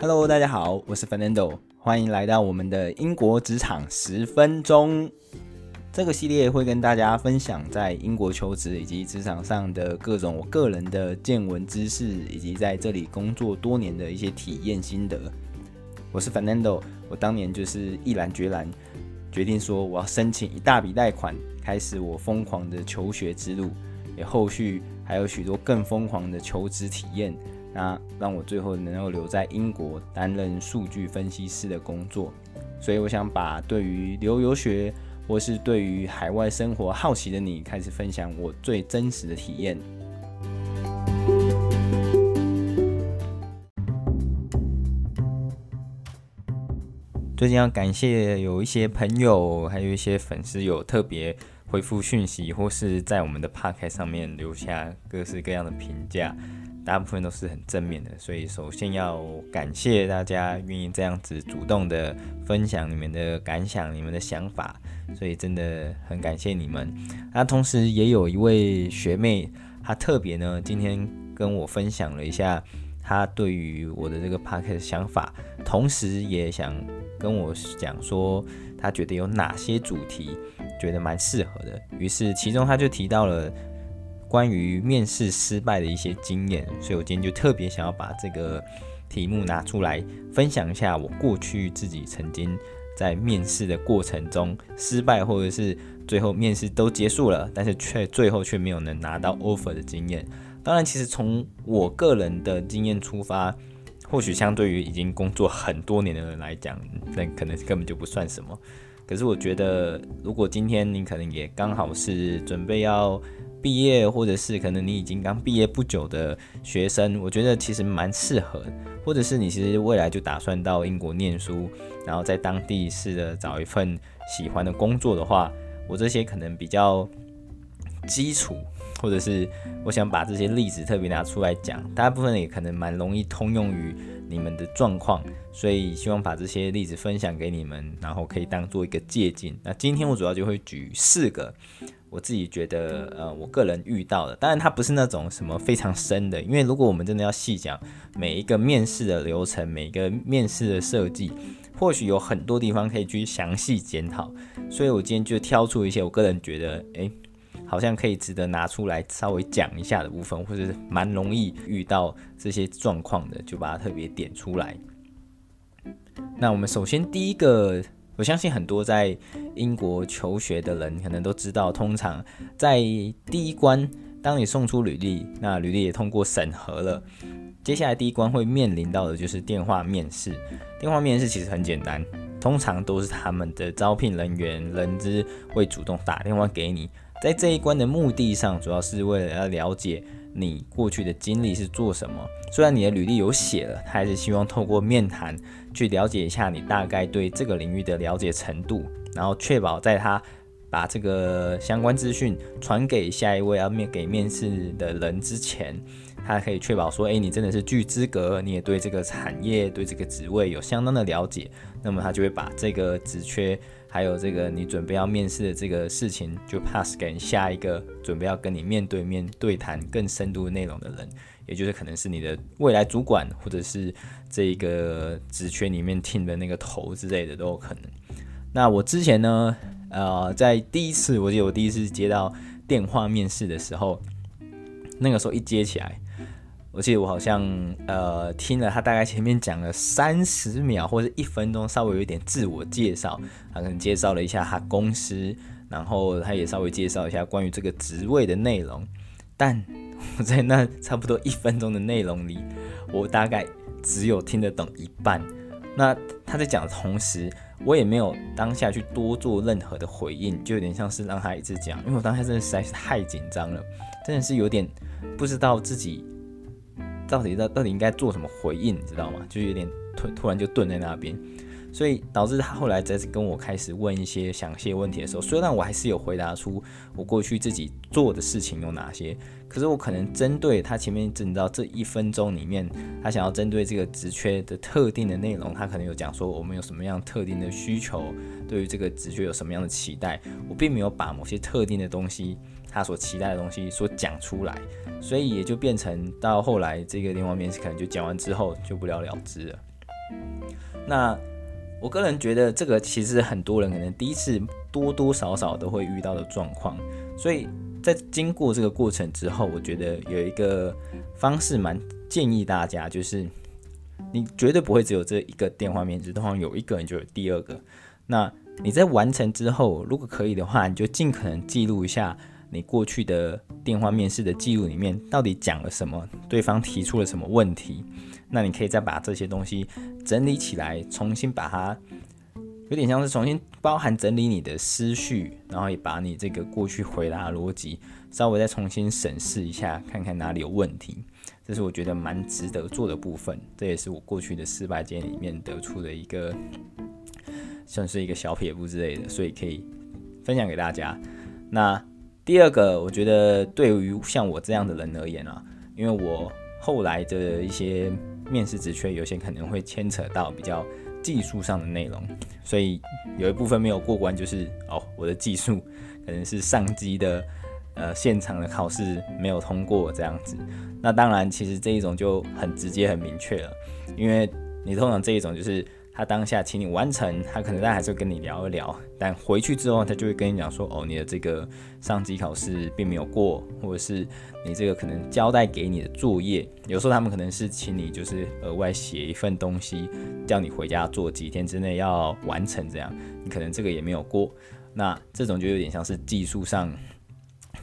Hello，大家好，我是 Fernando，欢迎来到我们的英国职场十分钟。这个系列会跟大家分享在英国求职以及职场上的各种我个人的见闻知识，以及在这里工作多年的一些体验心得。我是 Fernando，我当年就是毅然决然决定说我要申请一大笔贷款，开始我疯狂的求学之路，也后续还有许多更疯狂的求职体验。那让我最后能够留在英国担任数据分析师的工作，所以我想把对于留游学或是对于海外生活好奇的你，开始分享我最真实的体验。最近要感谢有一些朋友，还有一些粉丝有特别回复讯息，或是在我们的 podcast 上面留下各式各样的评价。大部分都是很正面的，所以首先要感谢大家愿意这样子主动的分享你们的感想、你们的想法，所以真的很感谢你们。那同时也有一位学妹，她特别呢今天跟我分享了一下她对于我的这个 podcast 的想法，同时也想跟我讲说她觉得有哪些主题觉得蛮适合的。于是其中她就提到了。关于面试失败的一些经验，所以我今天就特别想要把这个题目拿出来分享一下，我过去自己曾经在面试的过程中失败，或者是最后面试都结束了，但是却最后却没有能拿到 offer 的经验。当然，其实从我个人的经验出发，或许相对于已经工作很多年的人来讲，那可能根本就不算什么。可是我觉得，如果今天你可能也刚好是准备要毕业，或者是可能你已经刚毕业不久的学生，我觉得其实蛮适合。或者是你其实未来就打算到英国念书，然后在当地试着找一份喜欢的工作的话，我这些可能比较基础，或者是我想把这些例子特别拿出来讲，大部分也可能蛮容易通用于你们的状况，所以希望把这些例子分享给你们，然后可以当做一个借鉴。那今天我主要就会举四个。我自己觉得，呃，我个人遇到的，当然它不是那种什么非常深的，因为如果我们真的要细讲每一个面试的流程，每一个面试的设计，或许有很多地方可以去详细检讨。所以我今天就挑出一些我个人觉得，诶，好像可以值得拿出来稍微讲一下的部分，或者是蛮容易遇到这些状况的，就把它特别点出来。那我们首先第一个。我相信很多在英国求学的人可能都知道，通常在第一关，当你送出履历，那履历也通过审核了，接下来第一关会面临到的就是电话面试。电话面试其实很简单，通常都是他们的招聘人员人资会主动打电话给你，在这一关的目的上，主要是为了要了解你过去的经历是做什么。虽然你的履历有写了，他还是希望透过面谈。去了解一下你大概对这个领域的了解程度，然后确保在他把这个相关资讯传给下一位要面给面试的人之前，他可以确保说，诶，你真的是具资格，你也对这个产业、对这个职位有相当的了解，那么他就会把这个职缺，还有这个你准备要面试的这个事情，就 pass 给下一个准备要跟你面对面对谈更深度内容的人。也就是可能是你的未来主管，或者是这个职缺里面听的那个头之类的都有可能。那我之前呢，呃，在第一次，我记得我第一次接到电话面试的时候，那个时候一接起来，我记得我好像呃听了他大概前面讲了三十秒或者一分钟，稍微有一点自我介绍，他可能介绍了一下他公司，然后他也稍微介绍一下关于这个职位的内容，但。我在那差不多一分钟的内容里，我大概只有听得懂一半。那他在讲的同时，我也没有当下去多做任何的回应，就有点像是让他一直讲。因为我当下真的实在是太紧张了，真的是有点不知道自己到底到到底应该做什么回应，你知道吗？就有点突突然就顿在那边。所以导致他后来再次跟我开始问一些详细问题的时候，虽然我还是有回答出我过去自己做的事情有哪些，可是我可能针对他前面整到这一分钟里面，他想要针对这个职缺的特定的内容，他可能有讲说我们有什么样特定的需求，对于这个职缺有什么样的期待，我并没有把某些特定的东西，他所期待的东西所讲出来，所以也就变成到后来这个电话面试可能就讲完之后就不了了之了。那我个人觉得这个其实很多人可能第一次多多少少都会遇到的状况，所以在经过这个过程之后，我觉得有一个方式蛮建议大家，就是你绝对不会只有这一个电话面试，通常有一个人就有第二个。那你在完成之后，如果可以的话，你就尽可能记录一下你过去的电话面试的记录里面到底讲了什么，对方提出了什么问题。那你可以再把这些东西整理起来，重新把它，有点像是重新包含整理你的思绪，然后也把你这个过去回答逻辑稍微再重新审视一下，看看哪里有问题。这是我觉得蛮值得做的部分，这也是我过去的失败经验里面得出的一个，算是一个小撇步之类的，所以可以分享给大家。那第二个，我觉得对于像我这样的人而言啊，因为我后来的一些。面试职缺有些可能会牵扯到比较技术上的内容，所以有一部分没有过关，就是哦，我的技术可能是上机的呃现场的考试没有通过这样子。那当然，其实这一种就很直接很明确了，因为你通常这一种就是。他当下请你完成，他可能但还是会跟你聊一聊，但回去之后他就会跟你讲说，哦，你的这个上机考试并没有过，或者是你这个可能交代给你的作业，有时候他们可能是请你就是额外写一份东西，叫你回家做几天之内要完成这样，你可能这个也没有过，那这种就有点像是技术上、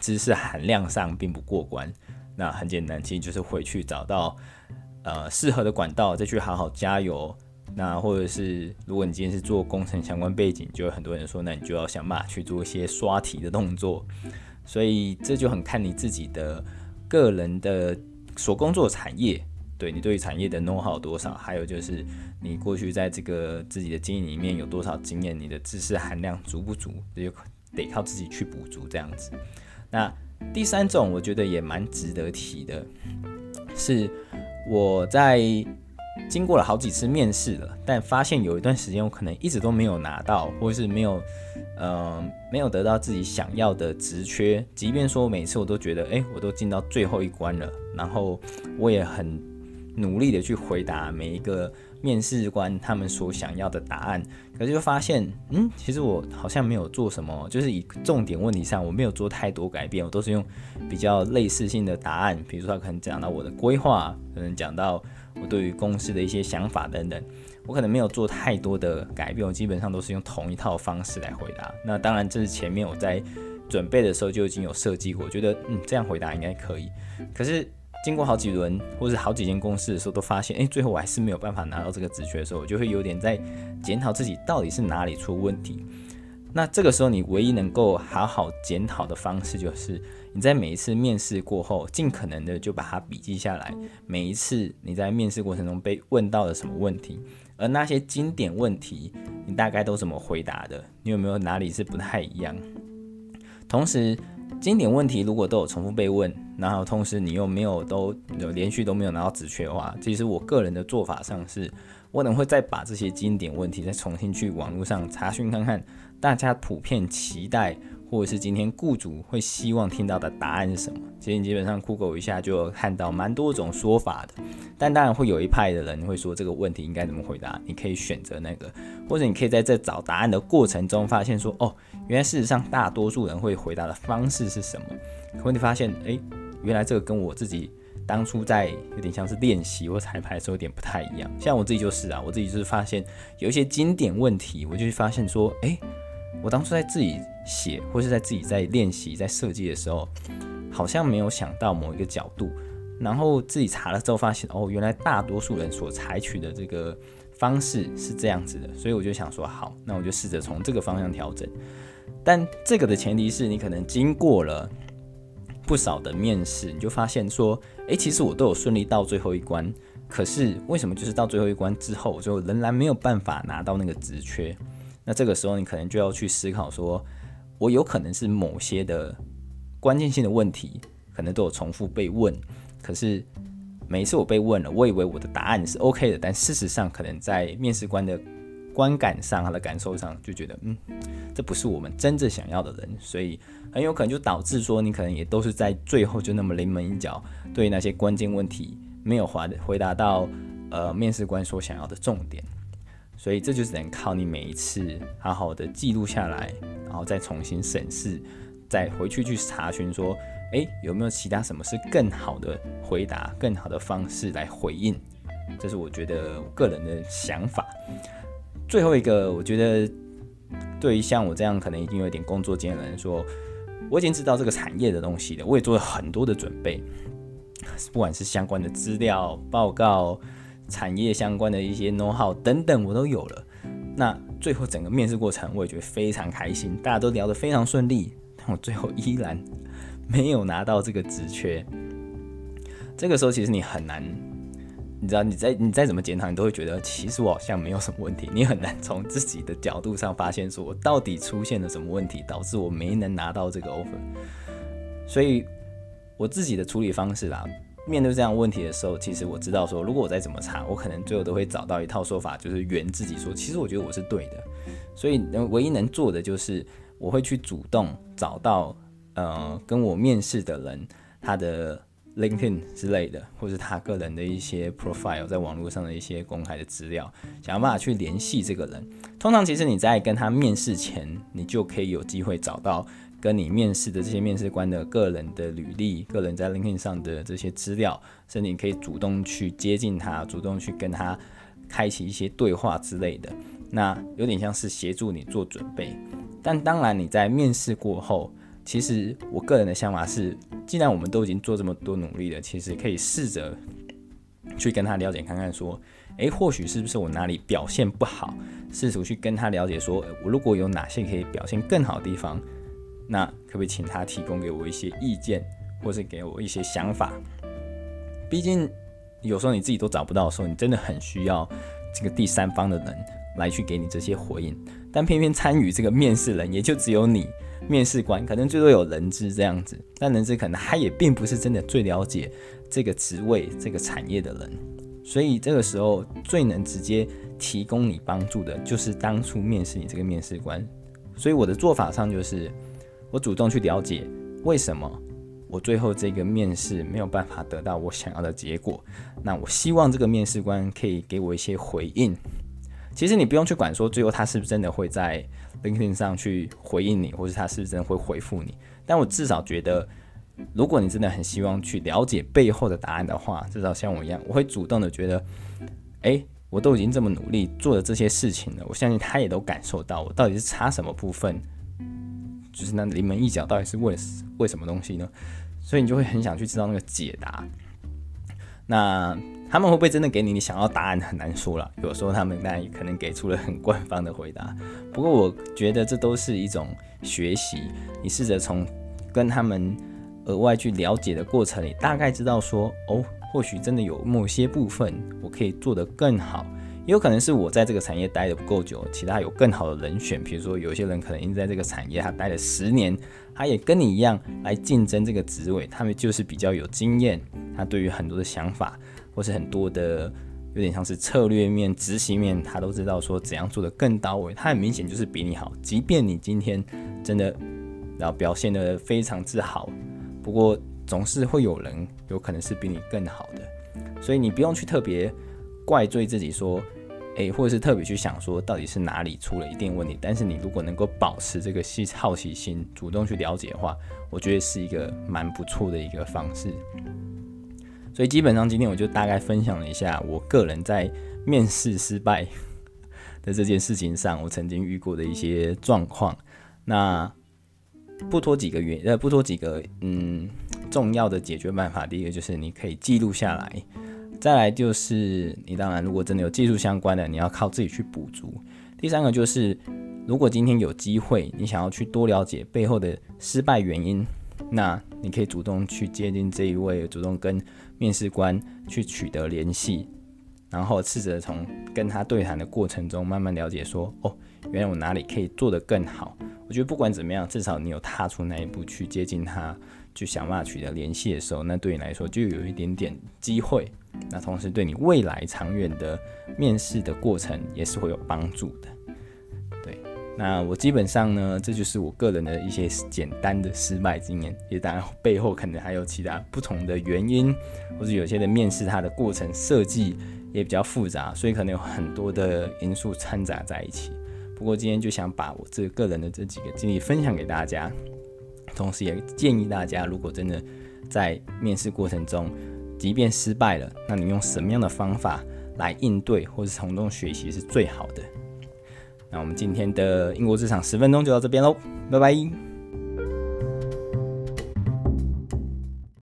知识含量上并不过关，那很简单，其实就是回去找到呃适合的管道，再去好好加油。那或者是，如果你今天是做工程相关背景，就有很多人说，那你就要想办法去做一些刷题的动作。所以这就很看你自己的个人的所工作产业，对你对于产业的 know how 多少，还有就是你过去在这个自己的经验里面有多少经验，你的知识含量足不足，这就得靠自己去补足这样子。那第三种我觉得也蛮值得提的，是我在。经过了好几次面试了，但发现有一段时间我可能一直都没有拿到，或者是没有，呃，没有得到自己想要的职缺。即便说每次我都觉得，哎，我都进到最后一关了，然后我也很努力的去回答每一个面试官他们所想要的答案，可是就发现，嗯，其实我好像没有做什么，就是以重点问题上我没有做太多改变，我都是用比较类似性的答案，比如说他可能讲到我的规划，可能讲到。我对于公司的一些想法等等，我可能没有做太多的改变，我基本上都是用同一套方式来回答。那当然，这是前面我在准备的时候就已经有设计过，我觉得嗯这样回答应该可以。可是经过好几轮或者好几间公司的时候，都发现，诶，最后我还是没有办法拿到这个职缺的时候，我就会有点在检讨自己到底是哪里出问题。那这个时候，你唯一能够好好检讨的方式就是。你在每一次面试过后，尽可能的就把它笔记下来。每一次你在面试过程中被问到了什么问题，而那些经典问题，你大概都怎么回答的？你有没有哪里是不太一样？同时，经典问题如果都有重复被问，然后同时你又没有都有连续都没有拿到职缺的话，其实我个人的做法上是，我可能会再把这些经典问题再重新去网络上查询看看，大家普遍期待。或者是今天雇主会希望听到的答案是什么？其实你基本上 Google 一下就看到蛮多种说法的，但当然会有一派的人会说这个问题应该怎么回答，你可以选择那个，或者你可以在这找答案的过程中发现说，哦，原来事实上大多数人会回答的方式是什么？可问题发现，诶，原来这个跟我自己当初在有点像是练习或彩排的时候有点不太一样。像我自己就是啊，我自己就是发现有一些经典问题，我就发现说，诶。我当初在自己写，或是在自己在练习、在设计的时候，好像没有想到某一个角度，然后自己查了之后发现，哦，原来大多数人所采取的这个方式是这样子的，所以我就想说，好，那我就试着从这个方向调整。但这个的前提是你可能经过了不少的面试，你就发现说，诶，其实我都有顺利到最后一关，可是为什么就是到最后一关之后，就仍然没有办法拿到那个职缺？那这个时候，你可能就要去思考说，我有可能是某些的关键性的问题，可能都有重复被问。可是每一次我被问了，我以为我的答案是 OK 的，但事实上，可能在面试官的观感上，他的感受上，就觉得，嗯，这不是我们真正想要的人，所以很有可能就导致说，你可能也都是在最后就那么临门一脚，对那些关键问题没有回回答到，呃，面试官所想要的重点。所以这就只能靠你每一次好好的记录下来，然后再重新审视，再回去去查询说，诶，有没有其他什么是更好的回答、更好的方式来回应？这是我觉得我个人的想法。最后一个，我觉得对于像我这样可能已经有点工作经验的人说，我已经知道这个产业的东西了，我也做了很多的准备，不管是相关的资料、报告。产业相关的一些 know how 等等，我都有了。那最后整个面试过程，我也觉得非常开心，大家都聊得非常顺利。但我最后依然没有拿到这个职缺。这个时候，其实你很难，你知道，你再你再怎么检讨，你都会觉得其实我好像没有什么问题。你很难从自己的角度上发现，说我到底出现了什么问题，导致我没能拿到这个 offer。所以我自己的处理方式啦。面对这样问题的时候，其实我知道说，如果我再怎么查，我可能最后都会找到一套说法，就是圆自己说，其实我觉得我是对的。所以，唯一能做的就是，我会去主动找到，呃，跟我面试的人他的 LinkedIn 之类的，或是他个人的一些 profile，在网络上的一些公开的资料，想办法去联系这个人。通常，其实你在跟他面试前，你就可以有机会找到。跟你面试的这些面试官的个人的履历、个人在 LinkedIn 上的这些资料，甚至你可以主动去接近他，主动去跟他开启一些对话之类的。那有点像是协助你做准备。但当然你在面试过后，其实我个人的想法是，既然我们都已经做这么多努力了，其实可以试着去跟他了解看看，说，诶，或许是不是我哪里表现不好？试图去跟他了解，说我如果有哪些可以表现更好的地方。那可不可以请他提供给我一些意见，或是给我一些想法？毕竟有时候你自己都找不到的时候，你真的很需要这个第三方的人来去给你这些回应。但偏偏参与这个面试人也就只有你，面试官可能最多有人资这样子，但人资可能他也并不是真的最了解这个职位、这个产业的人。所以这个时候最能直接提供你帮助的，就是当初面试你这个面试官。所以我的做法上就是。我主动去了解为什么我最后这个面试没有办法得到我想要的结果。那我希望这个面试官可以给我一些回应。其实你不用去管说最后他是不是真的会在 LinkedIn 上去回应你，或是他是不是真的会回复你。但我至少觉得，如果你真的很希望去了解背后的答案的话，至少像我一样，我会主动的觉得，哎，我都已经这么努力做了这些事情了，我相信他也都感受到我到底是差什么部分。就是那临门一脚到底是为为什么东西呢？所以你就会很想去知道那个解答。那他们会不会真的给你你想要答案很难说了。有时候他们当然可能给出了很官方的回答。不过我觉得这都是一种学习。你试着从跟他们额外去了解的过程里，大概知道说哦，或许真的有某些部分我可以做得更好。也有可能是我在这个产业待得不够久，其他有更好的人选。比如说，有些人可能已经在这个产业他待了十年，他也跟你一样来竞争这个职位，他们就是比较有经验，他对于很多的想法或是很多的有点像是策略面、执行面，他都知道说怎样做得更到位。他很明显就是比你好，即便你今天真的然后表现得非常之好，不过总是会有人有可能是比你更好的，所以你不用去特别怪罪自己说。诶，或者是特别去想说到底是哪里出了一定问题，但是你如果能够保持这个好奇心，主动去了解的话，我觉得是一个蛮不错的一个方式。所以基本上今天我就大概分享了一下我个人在面试失败的这件事情上，我曾经遇过的一些状况。那不拖几个月，呃，不拖几个嗯重要的解决办法。第一个就是你可以记录下来。再来就是，你当然如果真的有技术相关的，你要靠自己去补足。第三个就是，如果今天有机会，你想要去多了解背后的失败原因，那你可以主动去接近这一位，主动跟面试官去取得联系，然后试着从跟他对谈的过程中慢慢了解说，哦，原来我哪里可以做得更好。我觉得不管怎么样，至少你有踏出那一步去接近他，去想办法取得联系的时候，那对你来说就有一点点机会。那同时对你未来长远的面试的过程也是会有帮助的。对，那我基本上呢，这就是我个人的一些简单的失败经验，也当然背后可能还有其他不同的原因，或者有些的面试它的过程设计也比较复杂，所以可能有很多的因素掺杂在一起。不过今天就想把我这个人的这几个经历分享给大家，同时也建议大家，如果真的在面试过程中，即便失败了，那你用什么样的方法来应对，或是从中学习是最好的。那我们今天的英国职场十分钟就到这边喽，拜拜。